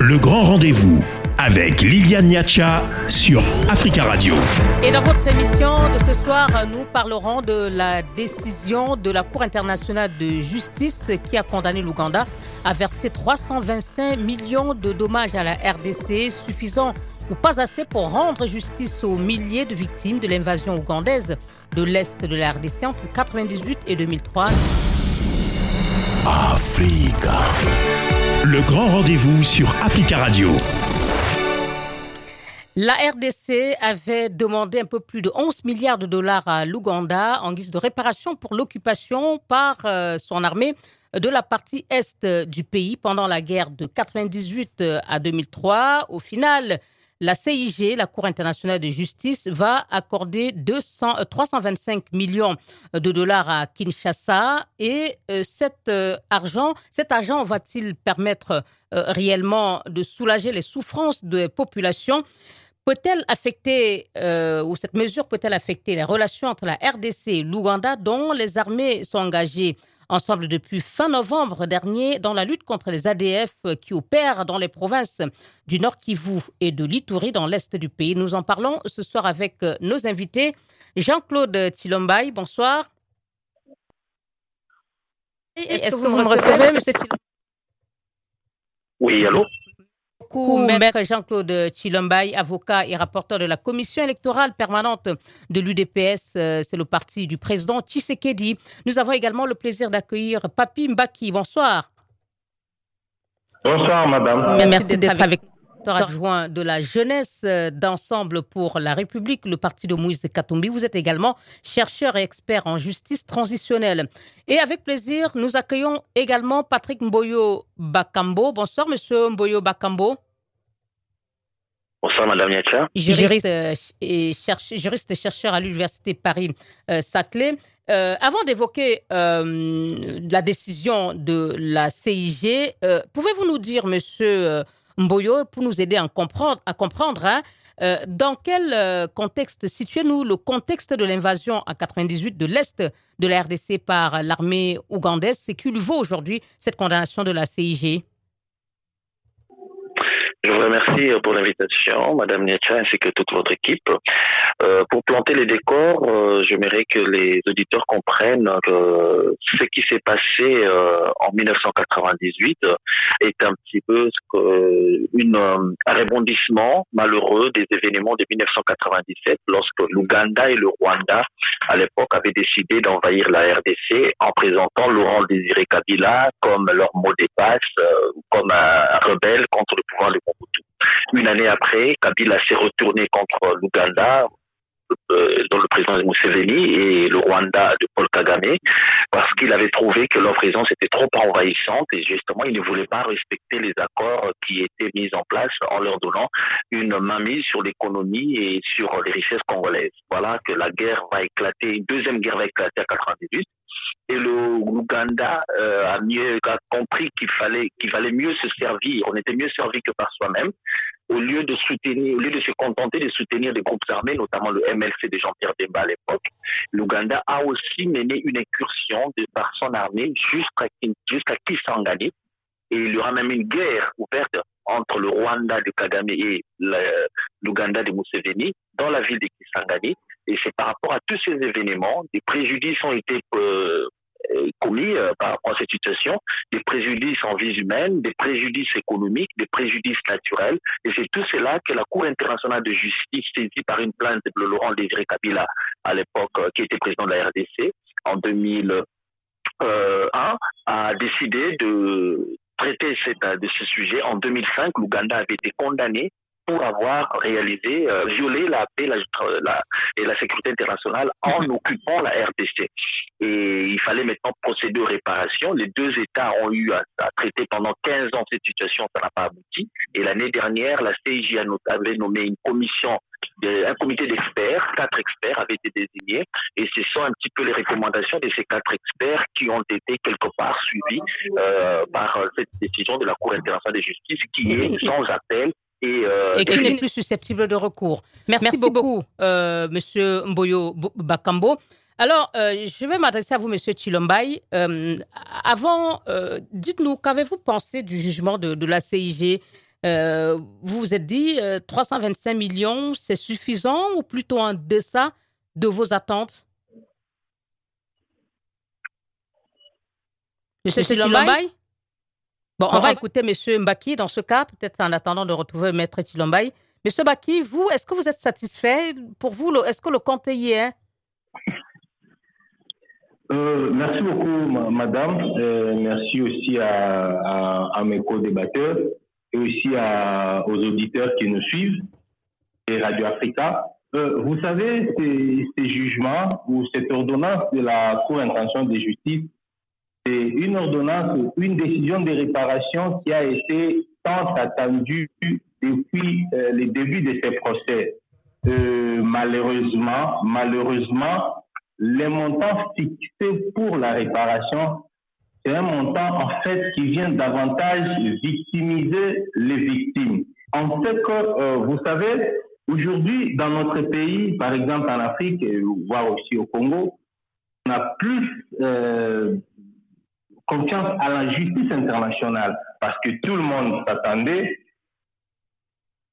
Le grand rendez-vous avec Liliane Niacha sur Africa Radio. Et dans votre émission de ce soir, nous parlerons de la décision de la Cour internationale de justice qui a condamné l'Ouganda à verser 325 millions de dommages à la RDC, suffisant ou pas assez pour rendre justice aux milliers de victimes de l'invasion ougandaise de l'Est de la RDC entre 1998 et 2003. Africa. Le grand rendez-vous sur Africa Radio. La RDC avait demandé un peu plus de 11 milliards de dollars à l'Ouganda en guise de réparation pour l'occupation par euh, son armée de la partie est du pays pendant la guerre de 98 à 2003. Au final, la CIG, la Cour internationale de justice, va accorder 200, 325 millions de dollars à Kinshasa et euh, cet euh, argent, cet argent va-t-il permettre réellement de soulager les souffrances des populations? Peut-elle affecter, euh, ou cette mesure peut-elle affecter les relations entre la RDC et l'Ouganda, dont les armées sont engagées? Ensemble depuis fin novembre dernier dans la lutte contre les ADF qui opèrent dans les provinces du Nord Kivu et de l'Ituri dans l'est du pays. Nous en parlons ce soir avec euh, nos invités. Jean-Claude Tilombaï, bonsoir. Est-ce que vous me recevez, monsieur Tilombaï Oui, allô? Maître Jean-Claude Chilombaï, avocat et rapporteur de la commission électorale permanente de l'UDPS, euh, c'est le parti du président Tshisekedi. Nous avons également le plaisir d'accueillir Papi Mbaki. Bonsoir. Bonsoir, madame. Merci d'être avec nous adjoint de la jeunesse euh, d'Ensemble pour la République, le parti de Moïse Katumbi. Vous êtes également chercheur et expert en justice transitionnelle. Et avec plaisir, nous accueillons également Patrick Mboyo Bakambo. Bonsoir, monsieur Mboyo Bakambo. Bonsoir, Madame Yacha. Juriste, euh, et juriste chercheur à l'Université Paris-Saclay. Euh, avant d'évoquer la décision de la CIG, pouvez-vous nous dire, monsieur Mboyo pour nous aider à comprendre, à comprendre hein, euh, dans quel euh, contexte situez-nous le contexte de l'invasion en 98 de l'Est de la RDC par l'armée ougandaise C'est qui vaut aujourd'hui cette condamnation de la CIG je vous remercie pour l'invitation, Madame Niacha, ainsi que toute votre équipe. Euh, pour planter les décors, euh, j'aimerais que les auditeurs comprennent que ce qui s'est passé euh, en 1998 est un petit peu une, un rebondissement malheureux des événements de 1997 lorsque l'Ouganda et le Rwanda, à l'époque, avaient décidé d'envahir la RDC en présentant Laurent Désiré Kabila comme leur mot de passe, comme un rebelle contre le pouvoir de une année après, Kabila s'est retourné contre l'Ouganda, euh, dont le président de Museveni et le Rwanda de Paul Kagame, parce qu'il avait trouvé que leur présence était trop envahissante et justement, il ne voulait pas respecter les accords qui étaient mis en place en leur donnant une mainmise sur l'économie et sur les richesses congolaises. Voilà que la guerre va éclater, une deuxième guerre va éclater à 98 et l'Ouganda euh, a mieux compris qu'il fallait qu'il valait mieux se servir, on était mieux servi que par soi-même, au lieu de soutenir, au lieu de se contenter de soutenir des groupes armés, notamment le MLC de Jean-Pierre Demba à l'époque. L'Ouganda a aussi mené une incursion de par son armée jusqu'à jusqu'à Kisangani, et il y aura même une guerre ouverte entre le Rwanda de Kagame et l'Ouganda de Museveni dans la ville de Kisangani. Et c'est par rapport à tous ces événements, des préjudices ont été euh, euh, commis euh, par rapport à cette situation, des préjudices en vie humaine, des préjudices économiques, des préjudices naturels. Et c'est tout cela que la Cour internationale de justice, saisie par une plainte de Laurent Désiré Kabila, à l'époque, qui était président de la RDC, en 2001, a décidé de traiter de ce sujet. En 2005, l'Ouganda avait été condamné pour avoir réalisé, euh, violé la paix la, et la sécurité internationale en occupant la RDC. Et il fallait maintenant procéder aux réparations. Les deux États ont eu à, traiter pendant 15 ans cette situation, ça n'a pas abouti. Et l'année dernière, la CIJ avait nommé une commission un comité d'experts, quatre experts avaient été désignés, et ce sont un petit peu les recommandations de ces quatre experts qui ont été quelque part suivies euh, par cette décision de la Cour internationale de justice qui est sans appel euh, et, qui n'est plus susceptible de recours. Merci, beaucoup, euh, Monsieur Mboyo Bakambo. Alors, je vais m'adresser à vous, Monsieur Chilombaï. avant, dites-nous, qu'avez-vous pensé du jugement de, de la CIG Vous vous êtes dit 325 millions, c'est suffisant ou plutôt en deçà de vos attentes? Monsieur Chilombaï Bon, on va écouter Monsieur Mbaki dans ce cas, peut-être en attendant de retrouver Maître Chilombaï. Monsieur Mbaki, vous, est-ce que vous êtes satisfait? Pour vous, est-ce que le compte y est euh, merci beaucoup, madame. Euh, merci aussi à, mes co-débatteurs et aussi aux auditeurs qui nous suivent et Radio Africa. Euh, vous savez, ces, ces, jugements ou cette ordonnance de la Cour d'intention de justice c'est une ordonnance, une décision de réparation qui a été tant attendue depuis euh, le début de ces procès. Euh, malheureusement, malheureusement, les montants fixés pour la réparation, c'est un montant en fait qui vient davantage victimiser les victimes. En fait, euh, vous savez, aujourd'hui, dans notre pays, par exemple en Afrique, voire aussi au Congo, on a plus euh, confiance à la justice internationale parce que tout le monde s'attendait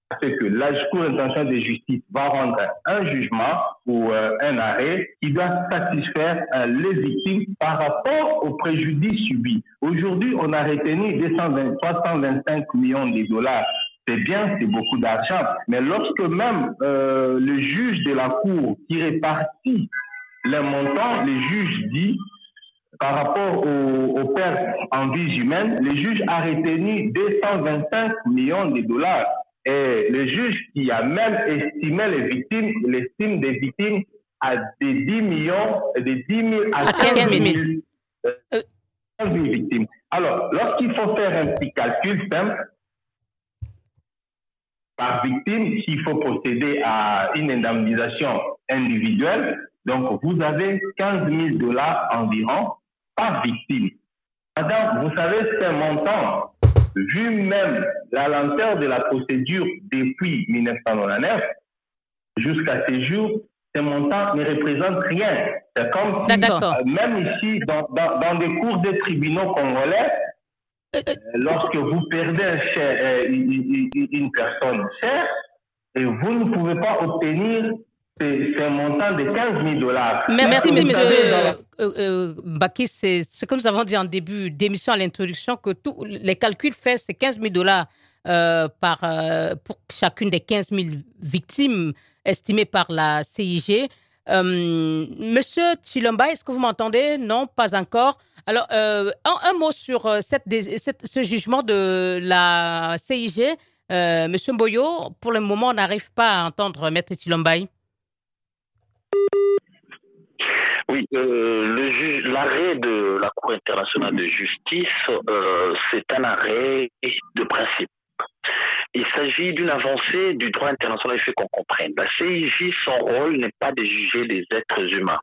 à ce que la Cour internationale de justice va rendre un jugement ou euh, un arrêt qui doit satisfaire euh, les victimes par rapport au préjudice subi. Aujourd'hui, on a retenu 220, 325 millions de dollars. C'est bien, c'est beaucoup d'argent, mais lorsque même euh, le juge de la Cour qui répartit les montants, le juge dit par rapport aux, pertes en vie humaines, le juge a retenu 225 millions de dollars. Et le juge qui a même estimé les victimes, l'estime des victimes à des 10 millions, de 10 000 à 15 000, euh, victimes. Alors, lorsqu'il faut faire un petit calcul simple, par victime, s'il faut procéder à une indemnisation individuelle, donc vous avez 15 000 dollars environ pas victime. Madame, vous savez, un montant, vu même la lenteur de la procédure depuis 1999 jusqu'à ces jours, ce montant ne représente rien. C'est comme si, euh, même ici, dans, dans, des cours des tribunaux congolais, euh, euh, lorsque vous perdez une, une personne chère, et vous ne pouvez pas obtenir c'est un montant de 15 000 dollars. Merci, monsieur euh, euh, Baki. C'est ce que nous avons dit en début d'émission à l'introduction, que tous les calculs faits, c'est 15 000 dollars euh, pour chacune des 15 000 victimes estimées par la CIG. monsieur Chilomba, est-ce que vous m'entendez? Non, pas encore. Alors, un, mot sur ce jugement de la CIG. monsieur Mboyo, pour le moment, on n'arrive pas à entendre Maître Chilombaï. Oui, euh, l'arrêt de la Cour internationale de justice, euh, c'est un arrêt de principe. Il s'agit d'une avancée du droit international, il faut qu'on comprenne. La CIJ, son rôle n'est pas de juger des êtres humains.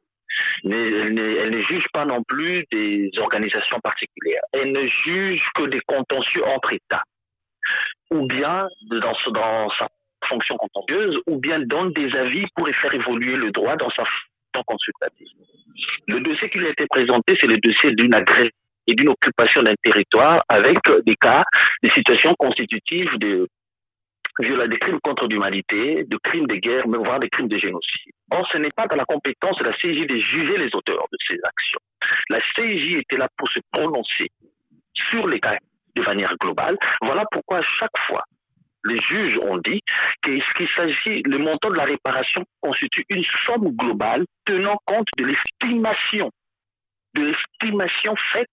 Elle ne, juge pas non plus des organisations particulières. Elle ne juge que des contentieux entre États. Ou bien, dans, sa fonction contentieuse, ou bien donne des avis pour faire évoluer le droit dans sa Le dossier qui lui a été présenté, c'est le dossier d'une agression et d'une occupation d'un territoire avec des cas, des situations constitutives de des crimes contre l'humanité, de crimes de guerre, voire des crimes de génocide. Or, ce n'est pas dans la compétence de la CIJ de juger les auteurs de ces actions. La CIJ était là pour se prononcer sur les cas de manière globale. Voilà pourquoi à chaque fois les juges ont dit qu'il s'agit, le montant de la réparation constitue une somme globale tenant compte de l'estimation, de l'estimation faite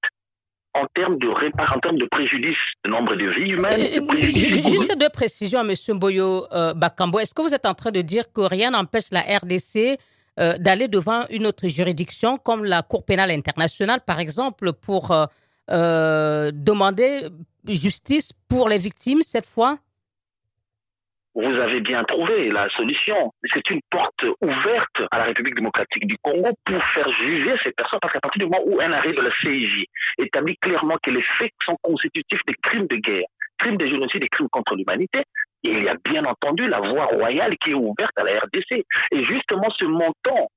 en termes de répar, en termes de préjudice, de nombre de vies humaines. Euh, juste deux précisions à M. Boyo euh, Bakambo. Est-ce que vous êtes en train de dire que rien n'empêche la RDC euh, d'aller devant une autre juridiction comme la Cour pénale internationale, par exemple, pour demander justice pour les victimes cette fois? Vous avez bien trouvé la solution. C'est une porte ouverte à la République démocratique du Congo pour faire juger ces personnes, parce qu'à partir du moment où un arrêt de la CIJ établit clairement que les faits sont constitutifs des crimes de guerre, crimes de génocide et crimes contre l'humanité, il y a bien entendu la voie royale qui est ouverte à la RDC. Et justement, ce montant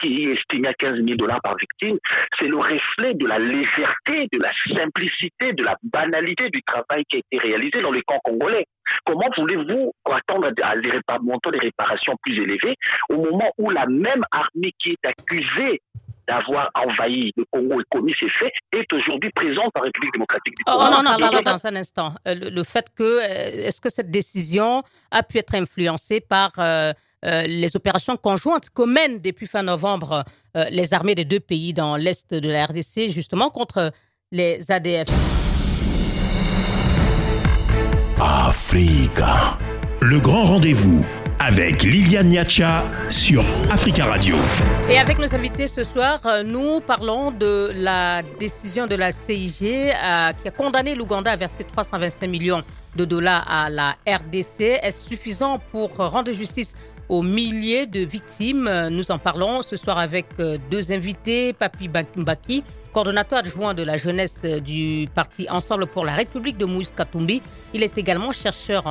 qui est estimé à 15 000 dollars par victime, c'est le reflet de la légèreté, de la simplicité, de la banalité du travail qui a été réalisé dans les camps congolais. Comment voulez-vous attendre à des montants de réparation plus élevés au moment où la même armée qui est accusée d'avoir envahi le Congo et commis ces faits est aujourd'hui présente en République démocratique du oh, Congo? Oh, non, non, non, dans un instant. Euh, le, fait que, euh, est-ce que cette décision a pu être influencée par euh, les opérations conjointes que mènent depuis fin novembre les armées des deux pays dans l'est de la RDC, justement contre les ADF Africa, le grand rendez-vous avec Liliane Niacha sur Africa Radio. Et avec nos invités ce soir, euh, nous parlons de la décision de la CIG euh, qui a condamné l'Ouganda à verser 325 millions de dollars à la RDC. Est-ce suffisant pour rendre justice aux milliers de victimes Nous en parlons ce soir avec euh, deux invités, Papi Mbaki coordonnateur adjoint de la jeunesse du parti Ensemble pour la République de Moïse Katumbi. Il est également chercheur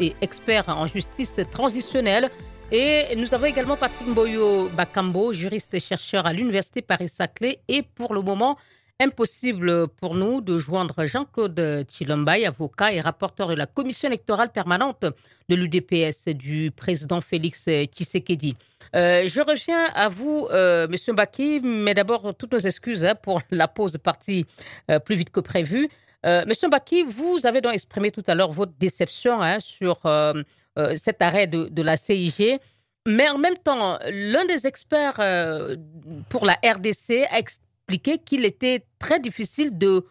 et expert en justice transitionnelle. Et nous avons également Patrick Mboyo Bakambo, juriste et chercheur à l'Université Paris-Saclay. Et pour le moment, impossible pour nous de joindre Jean-Claude Chilombay, avocat et rapporteur de la commission électorale permanente de l'UDPS du président Félix Tshisekedi. Euh, je reviens à vous, euh, Monsieur Mbaki, mais d'abord toutes nos excuses hein, pour la pause partie euh, plus vite que prévu. Monsieur Mbaki, vous avez donc exprimé tout à l'heure votre déception hein, sur cet arrêt de, la CIG. Mais en même temps, l'un des experts pour la RDC a qu'il était très difficile de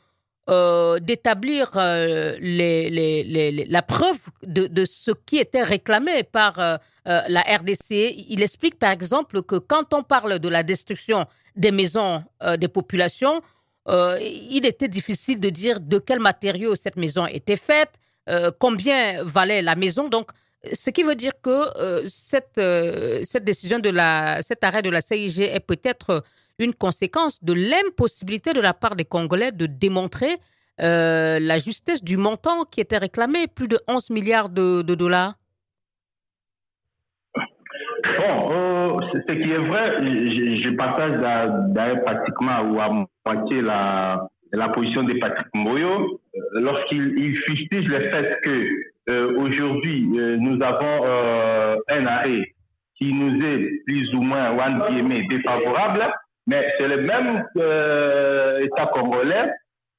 d'établir la preuve de, ce qui était réclamé par euh, la RDC. Il explique par exemple que quand on parle de la destruction des maisons euh, des populations, euh, il était difficile de dire de quel matériau cette maison était faite, combien valait la maison. Donc, ce qui veut dire que cette, cette décision de la, cet arrêt de la CIG est peut-être une conséquence de l'impossibilité de la part des Congolais de démontrer la justesse du montant qui était réclamé, plus de 11 milliards de dollars. Bon, euh, ce qui est vrai, je, partage d'ailleurs pratiquement ou à moitié la, position de Patrick Mboyo euh, lorsqu'il fustige le fait que euh, aujourd'hui nous avons un arrêt qui nous est plus ou moins défavorable, mais c'est le même État congolais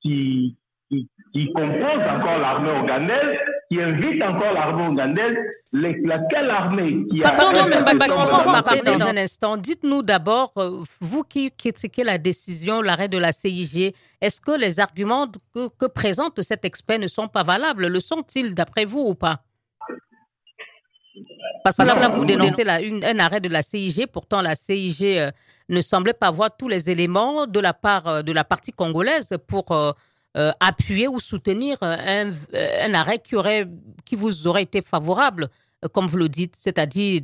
qui, qui, qui compose encore l'armée ougandaise, qui invite encore l'armée ougandaise, laquelle armée qui a... Pardon, mais on va en parler dans un instant. Dites-nous d'abord, euh, vous qui critiquez la décision, l'arrêt de la CIG, est-ce que les arguments que, que, présente cet expert ne sont pas valables? Le sont-ils d'après vous ou pas? Parce que là, vous dénoncez la, une, un arrêt de la CIG. Pourtant, la CIG euh, ne semblait pas voir tous les éléments de la part euh, de la partie congolaise pour euh, appuyer ou soutenir un, un, arrêt qui, aurait, qui vous aurait été favorable, euh, comme vous le dites, c'est-à-dire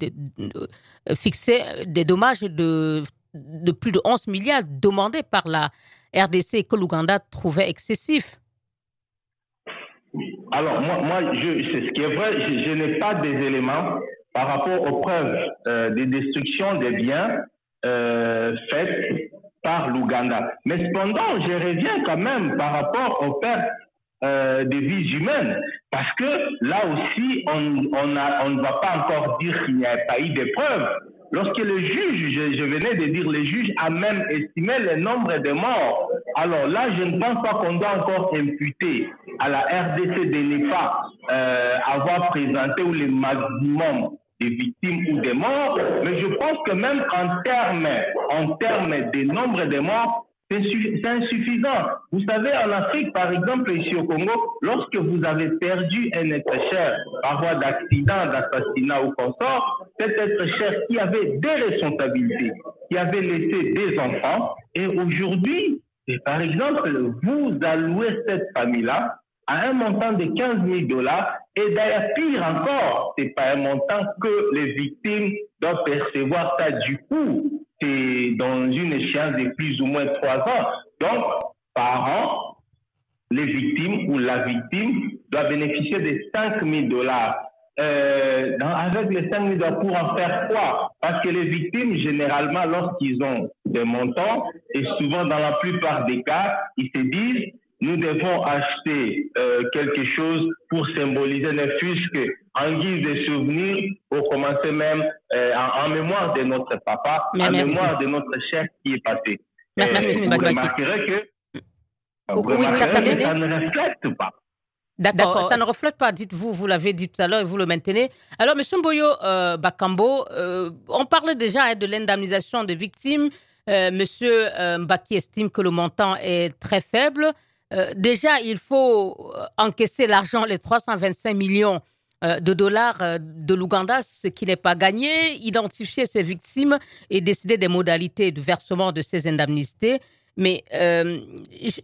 fixer des dommages de, de plus de 11 milliards demandés par la RDC que l'Ouganda trouvait excessifs. Alors, moi, moi je, ce qui est vrai, je, n'ai pas des éléments par rapport aux preuves euh, des destructions des biens faites par l'Ouganda. Mais cependant, je reviens quand même par rapport aux pertes euh, des vies humaines, parce que là aussi, on, ne va pas encore dire qu'il n'y a pas eu de preuves. Lorsque le juge, je, venais de dire, le juge a même estimé le nombre de morts. Alors là, je ne pense pas qu'on doit encore imputer à la RDC de l'EFA euh, avoir présenté le maximum des victimes ou des morts, mais je pense que même en termes, en termes de nombre de morts, c'est insuffisant. Vous savez, en Afrique, par exemple, ici au Congo, lorsque vous avez perdu un être cher par voie d'accident, d'assassinat ou consort, cet être cher qui avait des responsabilités, qui avait laissé des enfants, et aujourd'hui, par exemple, vous allouez cette famille-là à un montant de 15 000 dollars. Et d'ailleurs, pire encore, c'est pas un montant que les victimes doivent percevoir. Ça, du coup, c'est dans une échéance de plus ou moins trois ans. Donc, par an, les victimes ou la victime doit bénéficier de 5 000 dollars euh, avec les 5 millions pour en faire quoi? Parce que les victimes, généralement, lorsqu'ils ont des montants, et souvent dans la plupart des cas, ils se disent nous devons acheter euh, quelque chose pour symboliser, ne fût-ce en guise de souvenir, pour commencer même euh, en, mémoire de notre papa, en mémoire de notre chef qui est passé. vous remarquerez que, vous remarquerez que ça ne reflète pas. D'accord, ça ne reflète pas, dites-vous, vous, l'avez dit tout à l'heure et vous le maintenez. Alors, M. Mboyo euh, Bakambo, euh, on parlait déjà hein, de l'indemnisation des victimes. Euh, M. Euh, Mbaki estime que le montant est très faible. Déjà, il faut encaisser l'argent, les 325 millions de dollars de l'Ouganda, ce qui n'est pas gagné, identifier ses victimes et décider des modalités de versement de ces indemnités. Mais euh,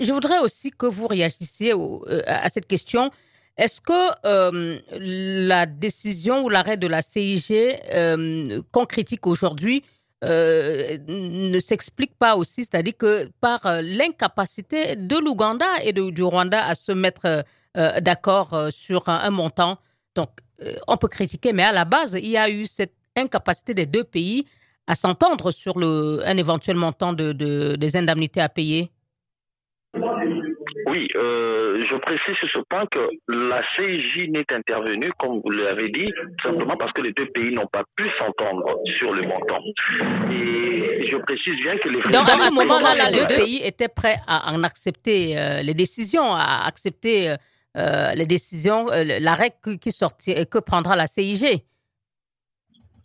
je voudrais aussi que vous réagissiez euh, à cette question. Est-ce que euh, la décision ou l'arrêt de la CIG qu'on critique aujourd'hui ne s'explique pas aussi, c'est-à-dire que par l'incapacité de l'Ouganda et du Rwanda à se mettre d'accord sur un, montant. Donc, on peut critiquer, mais à la base, il y a eu cette incapacité des deux pays à s'entendre sur le, un éventuel montant de, des indemnités à payer oui, euh, je précise sur ce point que la CIJ n'est intervenue, comme vous l'avez dit, simplement parce que les deux pays n'ont pas pu s'entendre sur le montant. Et je précise bien que les... Donc à ce moment-là, les deux pays étaient prêts à en accepter euh, les décisions, à accepter euh, les décisions, l'arrêt qui sortit, que prendra la CIG.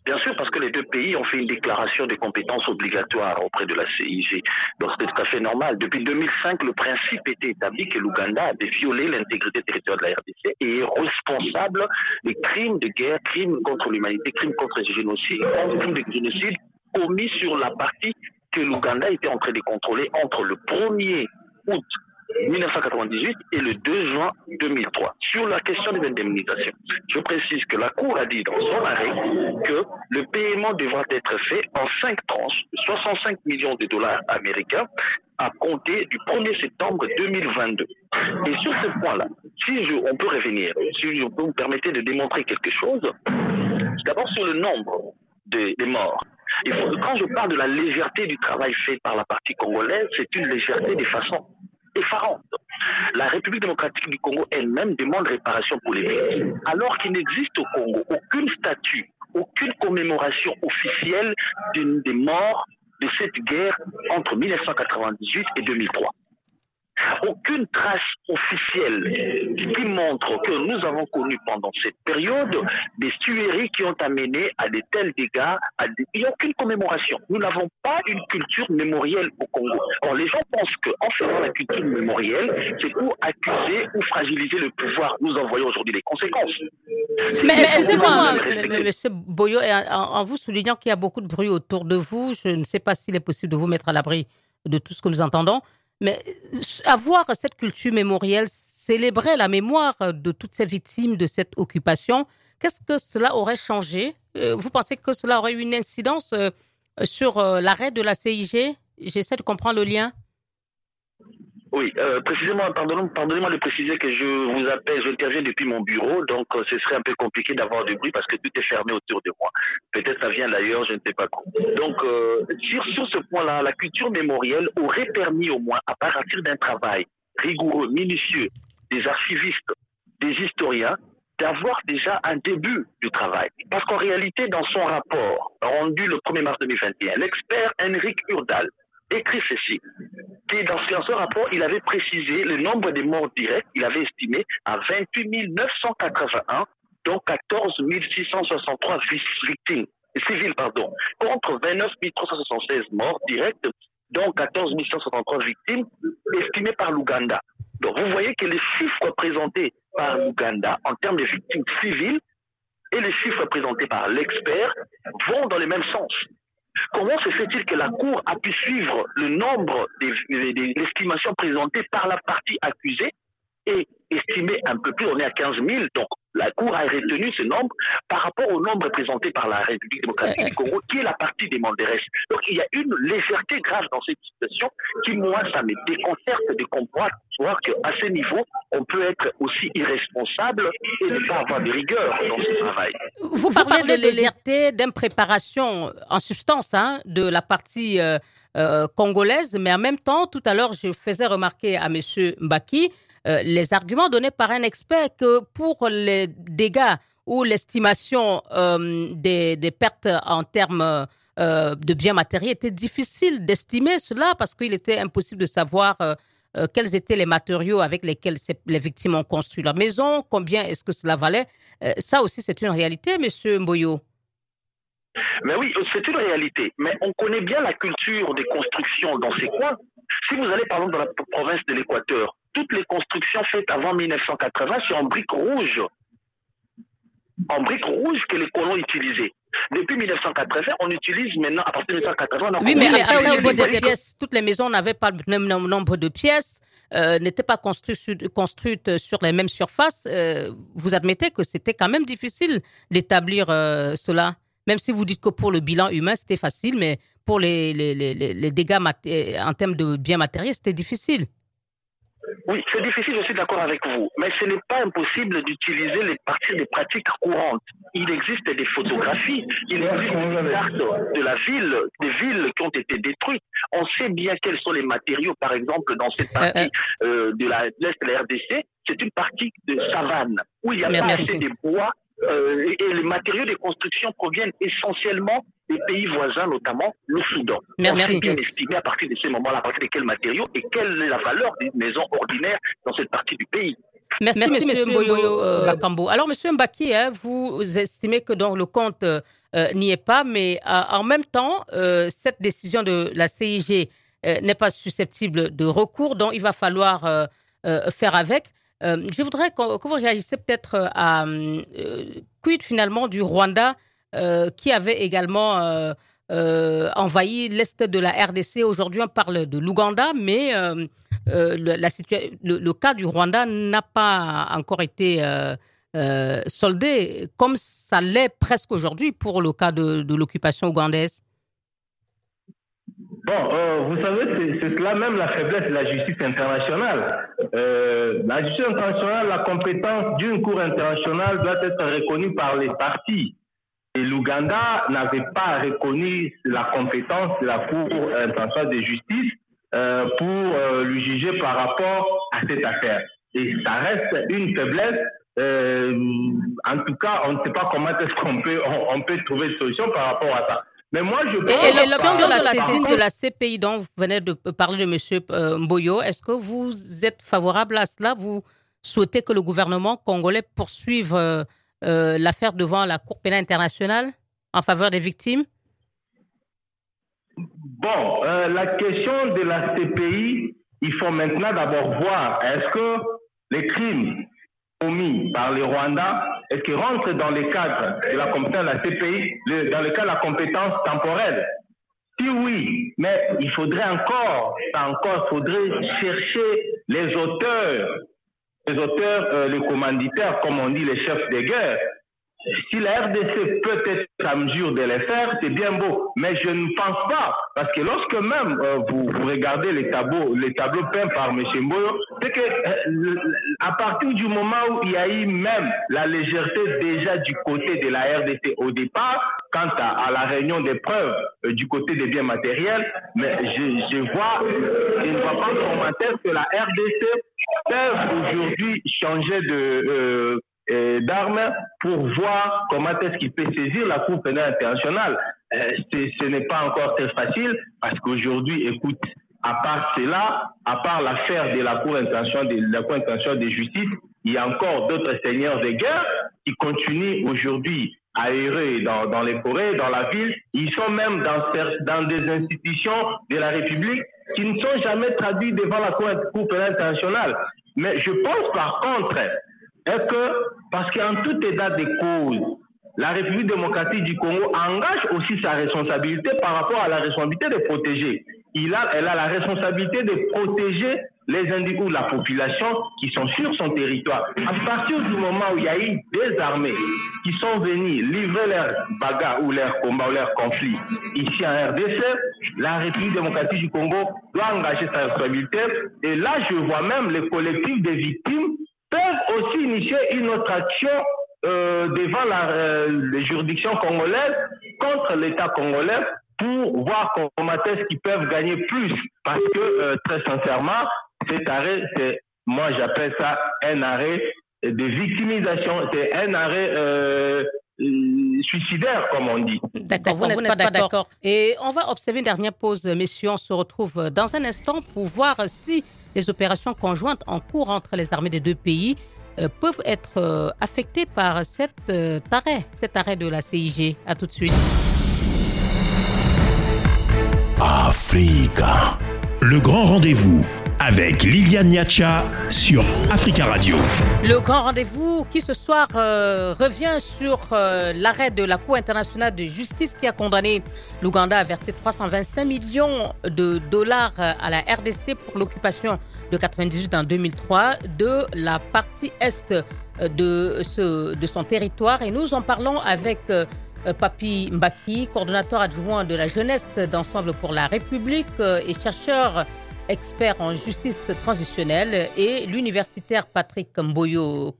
Bien sûr, parce que les deux pays ont fait une déclaration de compétences obligatoires auprès de la CIG. Donc c'est tout à fait normal. Depuis 2005, le principe était établi que l'Ouganda avait violé l'intégrité territoriale de la RDC et est responsable des crimes de guerre, crimes contre l'humanité, crimes contre le génocide, crimes de génocide commis sur la partie que l'Ouganda était en train de contrôler entre le 1er août 1998 et le 2 juin 2003. Sur la question des indemnisations, je précise que la Cour a dit dans son arrêt que le paiement devra être fait en cinq tranches de 65 millions de dollars américains à compter du 1er septembre 2022. Et sur ce point-là, si on peut revenir, si je peux vous permettre de démontrer quelque chose, d'abord sur le nombre des morts. Quand je parle de la légèreté du travail fait par la partie congolaise, c'est une légèreté des façons effarante. La République démocratique du Congo elle-même demande réparation pour les victimes, alors qu'il n'existe au Congo aucune statue, aucune commémoration officielle des morts de cette guerre entre 1998 et 2003 aucune trace officielle qui montre que nous avons connu pendant cette période des tueries qui ont amené à de tels dégâts. Il n'y a aucune commémoration. Nous n'avons pas une culture mémorielle au Congo. Or, les gens pensent qu'en faisant la culture mémorielle, c'est pour accuser ou fragiliser le pouvoir. Nous en voyons aujourd'hui les conséquences. Mais, excusez-moi, M. Boyo, en vous soulignant qu'il y a beaucoup de bruit autour de vous, je ne sais pas s'il est possible de vous mettre à l'abri de tout ce que nous entendons. Mais euh, avoir cette culture mémorielle, célébrer la mémoire de toutes ces victimes de cette occupation, qu'est-ce que cela aurait changé? Euh, Vous pensez que cela aurait eu une incidence euh, sur l'arrêt de la CIG J'essaie de comprendre le lien. Oui, euh, précisément, pardonnez-moi de préciser que je vous appelle, j'interviens depuis mon bureau, donc euh, ce serait un peu compliqué d'avoir du bruit parce que tout est fermé autour de moi. Peut-être ça vient d'ailleurs, je ne sais pas quoi. Donc, euh, sur, sur ce point-là, la culture mémorielle aurait permis au moins, à partir d'un travail rigoureux, minutieux, des archivistes, des historiens, d'avoir déjà un début du travail. Parce qu'en réalité, dans son rapport rendu le 1er mars 2021, l'expert Henrik Urdal écrit ceci. Dans ce rapport, il avait précisé le nombre de morts directs, il avait estimé à 28 981, dont 14 663 victimes, civiles, pardon, contre 29 376 morts directs, dont 14 163 victimes estimées par l'Ouganda. Donc vous voyez que les chiffres présentés par l'Ouganda en termes de victimes civiles et les chiffres présentés par l'expert vont dans le même sens. Comment se fait-il que la Cour a pu suivre le nombre des, estimations présentées par la partie accusée et estimer un peu plus, on est à 15 000, donc la Cour a retenu ce nombre par rapport au nombre présenté par la République démocratique du Congo, qui est la partie des Manderes. Donc il y a une légèreté grave dans cette situation qui, moi, ça me déconcerte de comprendre voir qu'à ce niveau, on peut être aussi irresponsable et ne pas avoir de rigueur dans ce travail. Vous parlez de légèreté, d'impréparation en substance hein, de la partie euh, euh, congolaise, mais en même temps, tout à l'heure, je faisais remarquer à M. Mbaki euh, les arguments donnés par un expert que pour les dégâts ou l'estimation des, des, pertes en termes de biens matériels était difficile d'estimer cela parce qu'il était impossible de savoir euh, quels étaient les matériaux avec lesquels les victimes ont construit leur maison, combien est-ce que cela valait. Euh, ça aussi, c'est une réalité, Monsieur Mboyo. Mais oui, c'est une réalité. Mais on connaît bien la culture des constructions dans ces coins. Si vous allez par exemple dans la province de l'Équateur, toutes les constructions faites avant 1980 sont en briques rouges. En briques rouges que les colons utilisaient. Depuis 1980, on utilise maintenant, à partir de 1980, on Oui, mais au niveau des pièces, toutes les maisons n'avaient pas le même nombre de pièces, euh, n'étaient pas construites, construites, sur les mêmes surfaces. Euh, vous admettez que c'était quand même difficile d'établir euh, cela, même si vous dites que pour le bilan humain, c'était facile, mais pour les, les, les, les dégâts en termes de biens matériels, c'était difficile. Oui, c'est difficile, je suis d'accord avec vous, mais ce n'est pas impossible d'utiliser les parties des pratiques courantes. Il existe des photographies, il existe des cartes de la ville, des villes qui ont été détruites. On sait bien quels sont les matériaux, par exemple, dans cette euh, partie euh. euh, de l'Est de la RDC, c'est une partie de savane, où il y a pas assez de bois euh, et les matériaux de construction proviennent essentiellement des pays voisins, notamment le Soudan. Merci. On bien estimer à partir de ces moments-là, à partir de quels matériaux et quelle est la valeur d'une maison ordinaire dans cette partie du pays. Merci, Merci Monsieur Mboyo euh, Alors, Monsieur Mbaki, hein, vous estimez que dans le compte euh, n'y est pas, mais en même temps, cette décision de la CIG n'est pas susceptible de recours, donc il va falloir faire avec. Euh, je voudrais que, vous réagissiez peut-être euh, à euh, quid finalement du Rwanda qui avait également envahi l'est de la RDC. Aujourd'hui, on parle de l'Ouganda, mais le, la le, cas du Rwanda n'a pas encore été soldé, comme ça l'est presque aujourd'hui pour le cas de, l'occupation ougandaise. Bon, euh, vous savez, c'est cela même la faiblesse de la justice internationale. Euh, la justice internationale, la compétence d'une cour internationale doit être reconnue par les partis. Et l'Ouganda n'avait pas reconnu la compétence de la Cour internationale de justice euh, pour lui juger par rapport à cette affaire. Et ça reste une faiblesse. en tout cas, on ne sait pas comment est-ce qu'on peut, on peut trouver une solution par rapport à ça. Mais moi, je Et, l'option de la saisine de la CPI dont vous venez de parler de M. Euh, Mboyo, est-ce que vous êtes favorable à cela? Vous souhaitez que le gouvernement congolais poursuive euh, euh, l'affaire devant la Cour pénale internationale en faveur des victimes? Bon, la question de la CPI, il faut maintenant d'abord voir est-ce que les crimes commis par le Rwanda est-ce qu'il rentre dans le cadre de la compétence de la CPI, dans le cadre de la compétence temporelle? Si oui, mais il faudrait encore, encore, faudrait chercher les auteurs, les auteurs, euh, les commanditaires, comme on dit, les chefs de guerre, si la RDC peut être à mesure de les faire, c'est bien beau. Mais je ne pense pas. Parce que lorsque même euh, vous, regardez les tableaux, les tableaux peints par M. Mboyo, c'est que euh, à partir du moment où il y a eu même la légèreté déjà du côté de la RDC au départ, quant à, la réunion des preuves du côté des biens matériels, mais je, vois, je ne vois pas commentaire que la RDC peut aujourd'hui changer de d'armes pour voir comment est-ce qu'il peut saisir la Cour pénale internationale. Euh, ce n'est pas encore très facile parce qu'aujourd'hui, écoute, à part cela, à part l'affaire de la Cour internationale de, de justice, il y a encore d'autres seigneurs de guerre qui continuent aujourd'hui à errer dans, dans, les forêts, dans la ville. Ils sont même dans, dans des institutions de la République qui ne sont jamais traduits devant la Cour, pénale internationale. Mais je pense par contre que, parce qu'en tout état de cause, la République démocratique du Congo engage aussi sa responsabilité par rapport à la responsabilité de protéger. Il a, elle a la responsabilité de protéger les individus ou la population qui sont sur son territoire. À partir du moment où il y a eu des armées qui sont venues livrer leurs bagarres ou leurs combats ou leurs conflits ici en RDC, la République démocratique du Congo doit engager sa responsabilité. Et là, je vois même les collectifs des victimes peuvent aussi initier une autre action euh, devant la, euh, les juridictions congolaises contre l'État congolais pour voir comment est-ce qu'ils peuvent gagner plus. Parce que, euh, très sincèrement, cet arrêt, c'est, moi j'appelle ça un arrêt de victimisation, c'est un arrêt euh, suicidaire, comme on dit. D'accord, vous n'êtes pas d'accord. Et on va observer une dernière pause, messieurs. On se retrouve dans un instant pour voir si les opérations conjointes en cours entre les armées des deux pays euh, peuvent être euh, affectées par cet euh, arrêt, cet arrêt de la CIG. À tout de suite. Africa. Le grand rendez-vous avec Liliane Niacha sur Africa Radio. Le grand rendez-vous qui ce soir euh, revient sur euh, l'arrêt de la Cour internationale de justice qui a condamné l'Ouganda à verser 325 millions de dollars à la RDC pour l'occupation de 98 en 2003 de la partie est de, son territoire. Et nous en parlons avec... Euh, Papi Mbaki, coordonnateur adjoint de la jeunesse d'Ensemble pour la République et chercheur expert en justice transitionnelle, et l'universitaire Patrick Mboyo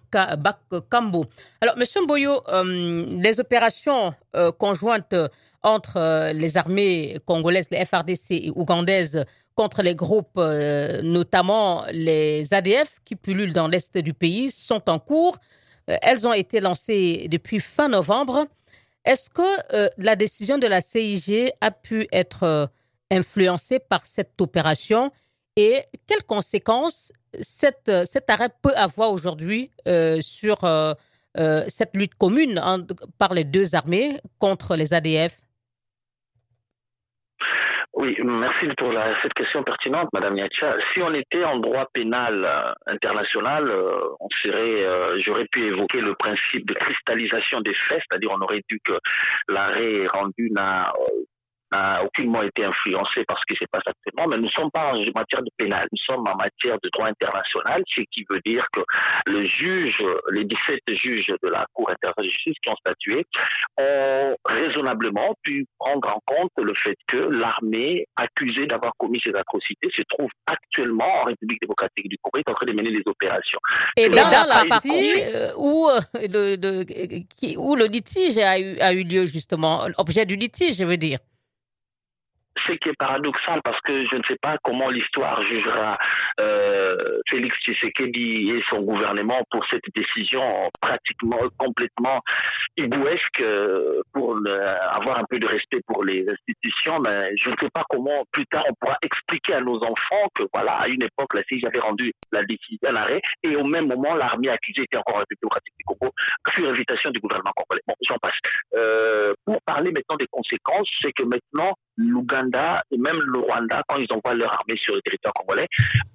Kambo. Alors, Monsieur Mboyo, euh, les opérations euh, conjointes entre euh, les armées congolaises, les FRDC et ougandaises, contre les groupes, notamment les ADF qui pullulent dans l'est du pays, sont en cours. elles ont été lancées depuis fin novembre. Est-ce que la décision de la CIG a pu être influencé par cette opération et quelles conséquences cette, cet arrêt peut avoir aujourd'hui euh, sur euh, euh, cette lutte commune par les deux armées contre les ADF oui, merci pour cette question pertinente, Madame Niacha. Si on était en droit pénal international, on serait, j'aurais pu évoquer le principe de cristallisation des faits, c'est-à-dire on aurait dû que l'arrêt rendu n'a n'a aucunement été influencé par ce qui se passe actuellement, mais nous ne sommes pas en matière de pénal, nous sommes en matière de droit international, ce qui veut dire que le juge, les 17 juges de la Cour internationale de justice qui ont statué, ont raisonnablement pu prendre en compte le fait que l'armée accusée d'avoir commis ces atrocités se trouve actuellement en République démocratique du Congo, est en train de mener des opérations. Et dans, la partie euh, où, euh, le, où le litige a eu, a eu lieu, justement, objet du litige, je veux dire ce qui est paradoxal parce que je ne sais pas comment l'histoire jugera euh, Félix Tshisekedi et son gouvernement pour cette décision pratiquement complètement hibouesque euh, pour avoir un peu de respect pour les institutions. Mais je ne sais pas comment plus tard on pourra expliquer à nos enfants que voilà à une époque la CIG avait rendu la décision l'arrêt et au même moment l'armée accusée était encore en République du Congo sur invitation du gouvernement congolais. Bon, j'en passe. Euh, pour parler maintenant des conséquences, c'est que maintenant l'Ouganda et même le Rwanda, quand ils envoient leur armée sur le territoire congolais,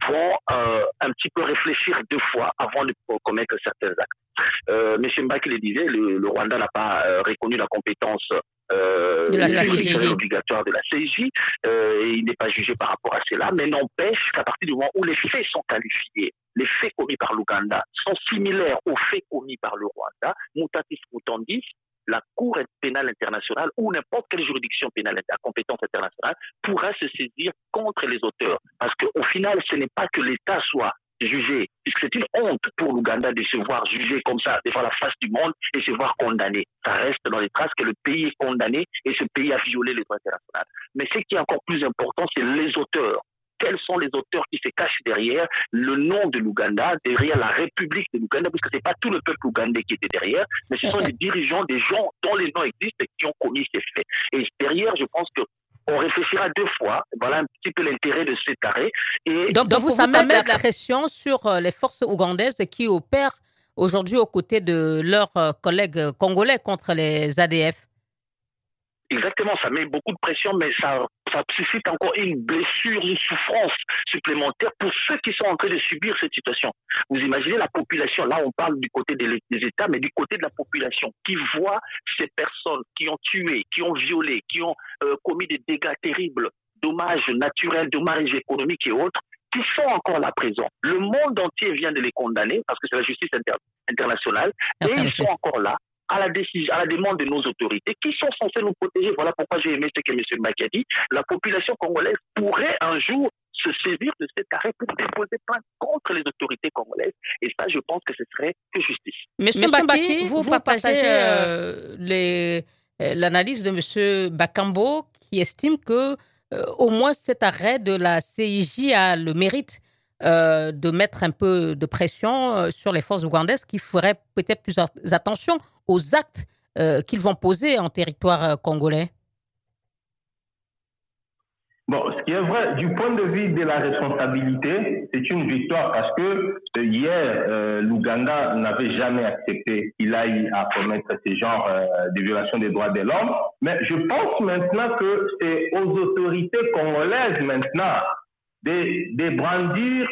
vont euh, un petit peu réfléchir deux fois avant de commettre certains actes. Euh, M. Mbaki le disait, le, Rwanda n'a pas euh, reconnu la compétence euh, de la obligatoire de la CIJ euh, et il n'est pas jugé par rapport à cela, mais n'empêche qu'à partir du moment où les faits sont qualifiés, les faits commis par l'Ouganda sont similaires aux faits commis par le Rwanda, mutatis mutandis, la Cour pénale internationale ou n'importe quelle juridiction pénale à compétence internationale pourra se saisir contre les auteurs. Parce qu'au final, ce n'est pas que l'État soit jugé, puisque c'est une honte pour l'Ouganda de se voir jugé comme ça devant la face du monde et se voir condamné. Ça reste dans les traces que le pays est condamné et ce pays a violé les droits internationaux. Mais ce qui est encore plus important, c'est les auteurs quels sont les auteurs qui se cachent derrière le nom de l'Ouganda, derrière la République de l'Ouganda, parce que ce n'est pas tout le peuple ougandais qui était derrière, mais ce sont des dirigeants, des gens dont les noms existent et qui ont commis ces faits. Et derrière, je pense que on réfléchira deux fois. Voilà un petit peu l'intérêt de cet arrêt. Et donc, vous, ça met la pression sur euh, les forces ougandaises qui opèrent aujourd'hui aux côtés de leurs euh, collègues congolais contre les ADF. Exactement, ça met beaucoup de pression, mais ça, ça suscite encore une blessure, une souffrance supplémentaire pour ceux qui sont en train de subir cette situation. Vous imaginez la population, là on parle du côté des, États, mais du côté de la population qui voit ces personnes qui ont tué, qui ont violé, qui ont euh, commis des dégâts terribles, dommages naturels, dommages économiques et autres, qui sont encore là présents. Le monde entier vient de les condamner parce que c'est la justice internationale et ils sont encore là à la décision, à la demande de nos autorités qui sont censées nous protéger. Voilà pourquoi j'ai aimé ce que M. Macky a dit. La population congolaise pourrait un jour se saisir de cet arrêt pour déposer plainte contre les autorités congolaises. Et ça, je pense que ce serait que justice. Monsieur, Mbaki, vous, partagez euh, euh, l'analyse de M. Bakambo qui estime que euh, au moins cet arrêt de la CIJ a le mérite de mettre un peu de pression sur les forces ougandaises qui feraient peut-être plus attention aux actes qu'ils vont poser en territoire congolais? Bon, ce qui est vrai, du point de vue de la responsabilité, c'est une victoire parce que euh, hier, euh, l'Ouganda n'avait jamais accepté qu'il aille à commettre ce genre euh, de violation des droits de l'homme. Mais je pense maintenant que c'est aux autorités congolaises maintenant de, de brandir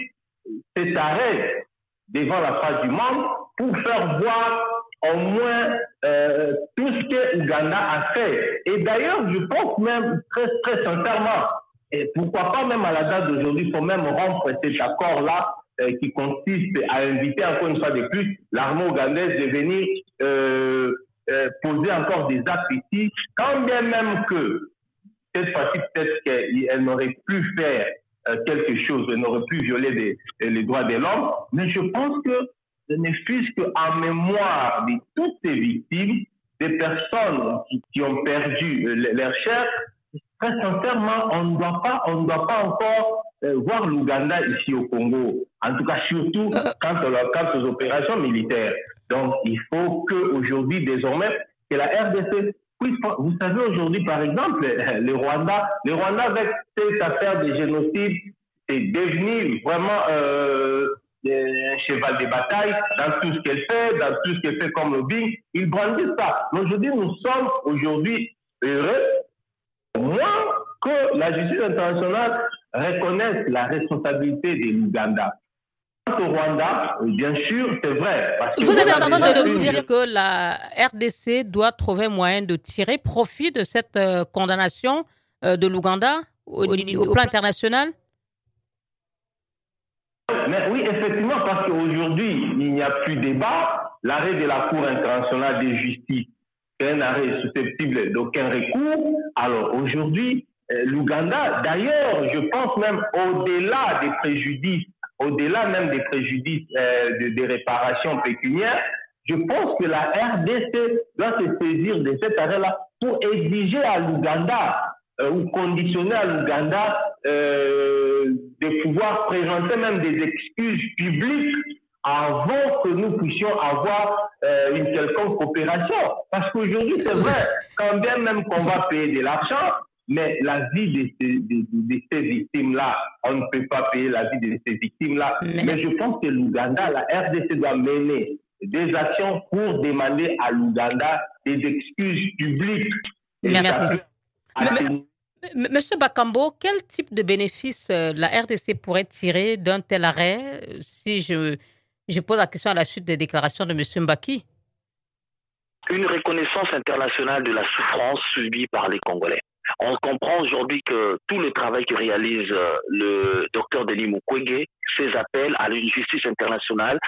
cet arrêt devant la face du monde pour faire voir au moins euh, tout ce que l'Ouganda a fait. Et d'ailleurs, je pense même très, très sincèrement et pourquoi pas même à la date d'aujourd'hui, il faut même rompre cet accord-là euh, qui consiste à inviter encore une fois de plus l'armée ougandaise de venir euh, poser encore des actes ici, quand bien même que cette fois-ci, peut-être qu'elle n'aurait plus faire quelque chose, elle n'aurait plus violer les droits de l'homme, mais je pense que ce n'est plus qu'en mémoire de toutes ces victimes, des personnes qui, qui ont perdu leur chair, très sincèrement, on ne doit pas, on ne doit pas encore euh, voir l'Ouganda ici au Congo. En tout cas, surtout euh. quant, quant aux opérations militaires. Donc, il faut qu'aujourd'hui, désormais, que la RDC puisse, vous savez, aujourd'hui, par exemple, le Rwanda, le Rwanda avec cette affaire de génocide, est devenu vraiment euh, un cheval de bataille dans tout ce qu'elle fait, dans tout ce qu'elle fait comme lobbying. Il brandit ça. Mais aujourd'hui, nous sommes aujourd'hui heureux moins que la justice internationale reconnaisse la responsabilité de l'Ouganda. Au Rwanda, bien sûr, c'est vrai. Vous êtes en train de dire que la RDC doit trouver moyen de tirer profit de cette euh, condamnation euh, de l'Ouganda au, plan international? Mais oui, effectivement, parce qu'aujourd'hui, il n'y a plus de débat. L'arrêt de la Cour internationale de justice c'est un arrêt susceptible d'aucun recours. Alors aujourd'hui, euh, l'Ouganda, d'ailleurs, je pense même au-delà des préjudices, au-delà même des préjudices euh, des réparations pécuniaires, je pense que la RDC doit se saisir de cet arrêt-là pour exiger à l'Ouganda ou conditionner à l'Ouganda de pouvoir présenter même des excuses publiques avant que nous puissions avoir euh, une quelconque coopération. Parce qu'aujourd'hui, c'est vrai, quand bien même qu'on va payer de l'argent, mais la vie de ces, de, de ces victimes-là, on ne peut pas payer la vie de ces victimes-là. Mais... je pense que l'Ouganda, la RDC doit mener des actions pour demander à l'Ouganda des excuses publiques. Merci. Monsieur Bakambo, quel type de bénéfice euh, la RDC pourrait tirer d'un tel arrêt si je je pose la question à la suite des déclarations de M. Mbaki? Une reconnaissance internationale de la souffrance subie par les Congolais. On comprend aujourd'hui que tout le travail que réalise euh, le docteur Denis Mukwege, ses appels à une justice internationale,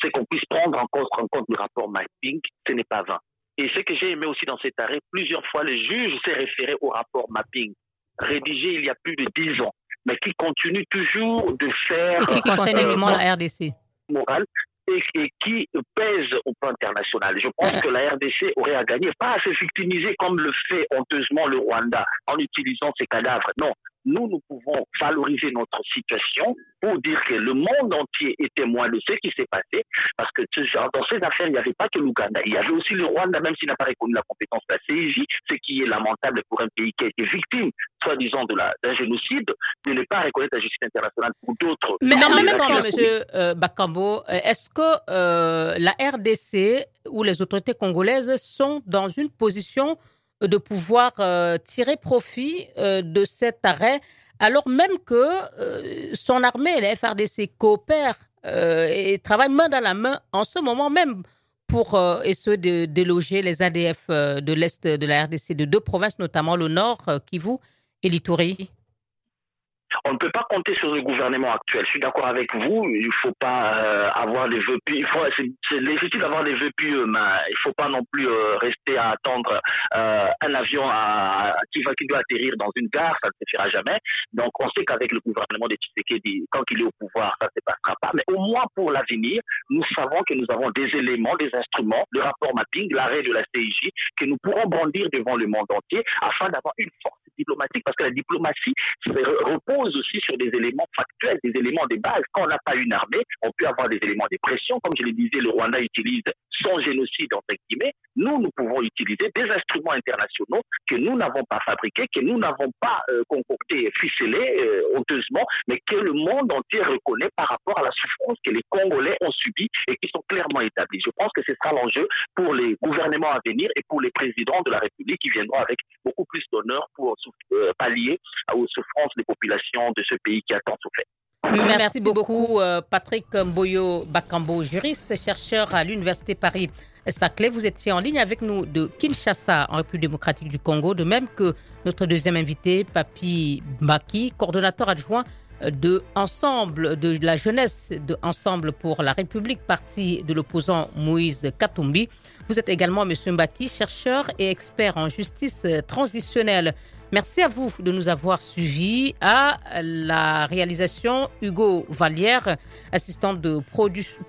c'est qu'on puisse prendre en compte, en compte le rapport mapping, ce n'est pas vain. Et ce que j'ai aimé aussi dans cet arrêt, plusieurs fois le juge s'est référé au rapport mapping, rédigé il y a plus de dix ans, mais qui continue toujours de faire... Et qui concerne euh, également la RDC morale et, qui pèse au plan international. Je pense que la RDC aurait à gagner, pas à se victimiser comme le fait honteusement le Rwanda en utilisant ses cadavres. Non, nous, nous pouvons valoriser notre situation pour dire que le monde entier est témoin de ce qui s'est passé, parce que dans ces affaires, il n'y avait pas que l'Ouganda, il y avait aussi le Rwanda, même s'il n'a pas reconnu la compétence de la CIJ, ce qui est lamentable pour un pays qui a été victime, soi-disant, d'un génocide, de ne pas reconnaître la justice internationale pour d'autres. Mais en même temps, M. Euh, Bakambo, euh, est-ce que euh, la RDC ou les autorités congolaises sont dans une position de pouvoir euh, tirer profit euh, de cet arrêt, alors même que euh, son armée, la FRDC, coopèrent et travaillent main dans la main en ce moment même pour essayer de déloger les ADF de l'Est de la RDC, de deux provinces, notamment le Nord, Kivu et l'Itourie on ne peut pas compter sur le gouvernement actuel. Je suis d'accord avec vous. Il ne faut pas euh, avoir des vœux pieux. C'est légitime d'avoir des vœux pieux, mais il ne faut pas non plus euh, rester à attendre euh, un avion à, qui, va, qui doit atterrir dans une gare. Ça ne se fera jamais. Donc, on sait qu'avec le gouvernement de Tshisekedi, quand il est au pouvoir, ça ne se passera pas. Mais au moins pour l'avenir, nous savons que nous avons des éléments, des instruments, le rapport mapping, l'arrêt de la CIJ, que nous pourrons brandir devant le monde entier afin d'avoir une force diplomatique, parce que la diplomatie repose aussi sur des éléments factuels, des éléments de base. Quand on n'a pas une armée, on peut avoir des éléments de pression. Comme je le disais, le Rwanda utilise son génocide, entre guillemets. Nous, nous pouvons utiliser des instruments internationaux que nous n'avons pas fabriqués, que nous n'avons pas euh, concoctés, ficelés euh, honteusement, mais que le monde entier reconnaît par rapport à la souffrance que les Congolais ont subie et qui sont clairement établis. Je pense que ce sera l'enjeu pour les gouvernements à venir et pour les présidents de la République qui viendront avec beaucoup plus d'honneur pour euh, pallier aux souffrances des populations de ce pays qui a tant souffert. Merci, beaucoup, Patrick Mboyo Bakambo, juriste, chercheur à l'Université Paris-Saclay. Vous étiez en ligne avec nous de Kinshasa, en République démocratique du Congo, de même que notre deuxième invité, Papi Mbaki, coordonnateur adjoint de Ensemble, de la jeunesse de Ensemble pour la République, parti de l'opposant Moïse Katumbi. Vous êtes également, M. Mbaki, chercheur et expert en justice transitionnelle. Merci à vous de nous avoir suivis. À la réalisation, Hugo Vallière, assistante de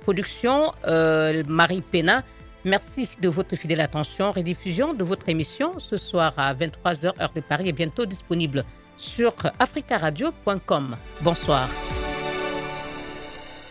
production, euh, Marie Pena. Merci de votre fidèle attention. Rediffusion de votre émission ce soir à 23h, heure de Paris, est bientôt disponible sur africaradio.com. Bonsoir.